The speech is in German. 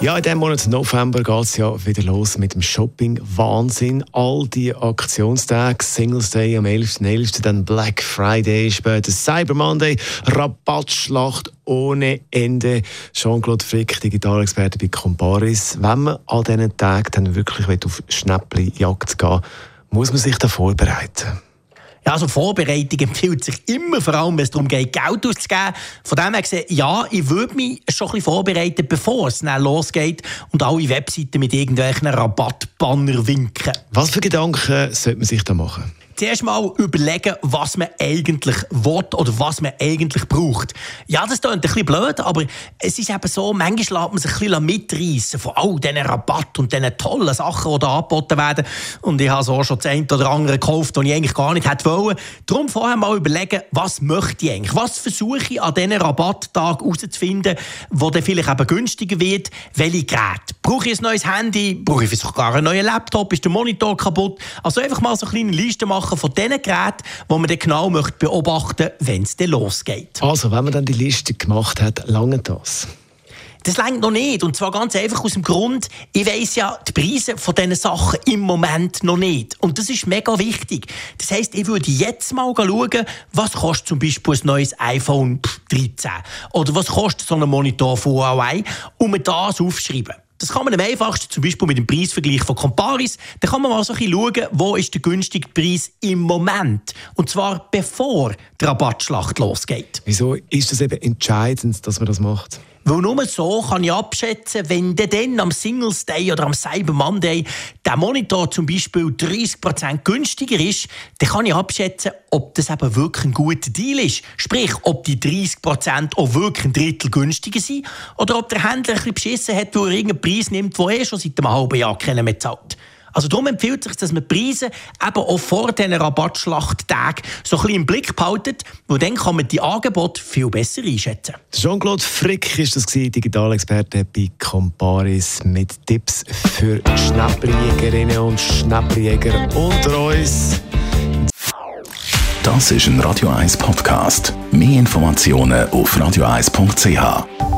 ja, in diesem Monat November geht es ja wieder los mit dem Shopping. Wahnsinn. All die Aktionstage, Singles Day am 11.11., dann Black Friday, später Cyber Monday, Rabattschlacht ohne Ende. Jean-Claude Frick, Digitalexperte bei Comparis. Wenn man an diesen Tagen dann wirklich auf Schnäppli-Jagd gehen muss man sich da vorbereiten? Ja, also Vorbereitung empfiehlt sich immer, vor allem wenn es darum geht, Geld auszugeben. Von dem her gesehen, ja, ich würde mich schon ein bisschen vorbereiten, bevor es dann losgeht und alle Webseiten mit irgendwelchen Rabattbanner winken. Was für Gedanken sollte man sich da machen? Zuerst mal überlegen, was man eigentlich will oder was man eigentlich braucht. Ja, das klingt ein bisschen blöd, aber es ist eben so, manchmal lässt man sich ein bisschen mitreißen von all diesen Rabatt und diesen tollen Sachen, die da angeboten werden. Und ich habe so schon das eine oder andere gekauft, das ich eigentlich gar nicht hätte wollen. Darum vorher mal überlegen, was möchte ich eigentlich? Was versuche ich an diesen Rabatttag herauszufinden, wo dann vielleicht eben günstiger wird? Welche Geräte? Brauche ich ein neues Handy? Brauche ich vielleicht sogar einen neuen Laptop? Ist der Monitor kaputt? Also einfach mal so eine kleine Liste machen machen von den Geräten, die man dann genau möchte beobachten möchte, wenn es dann losgeht. Also, wenn man dann die Liste gemacht hat, lange das? Das längt noch nicht. Und zwar ganz einfach aus dem Grund, ich weiss ja die Preise von diesen Sachen im Moment noch nicht. Und das ist mega wichtig. Das heisst, ich würde jetzt mal schauen, was kostet zum Beispiel ein neues iPhone 13? Oder was kostet so ein Monitor von Huawei? Und mir das aufschreiben. Das kann man am einfachsten zum Beispiel mit dem Preisvergleich von Comparis. Da kann man mal so ein schauen, wo ist der günstige Preis im Moment. Und zwar bevor die Rabattschlacht losgeht. Wieso ist es eben entscheidend, dass man das macht? Weil nur so kann ich abschätzen, wenn dann am Singles Day oder am Cyber Monday der Monitor zum Beispiel 30% günstiger ist, dann kann ich abschätzen, ob das eben wirklich ein guter Deal ist. Sprich, ob die 30% auch wirklich ein Drittel günstiger sind oder ob der Händler ein bisschen beschissen hat, wo er irgendeinen Preis nimmt, den er schon seit einem halben Jahr keiner mehr zahlt. Also darum empfiehlt es sich, dass man die Preise eben auch vor diesen Rabattschlachttagen so ein bisschen im Blick behaltet, weil dann kann man die Angebote viel besser einschätzen. Jean-Claude Frick ist das Digitalexperte bei Comparis mit Tipps für Schnäppeljägerinnen und Schnäppeljäger unter uns. Das ist ein Radio 1 Podcast. Mehr Informationen auf radio1.ch.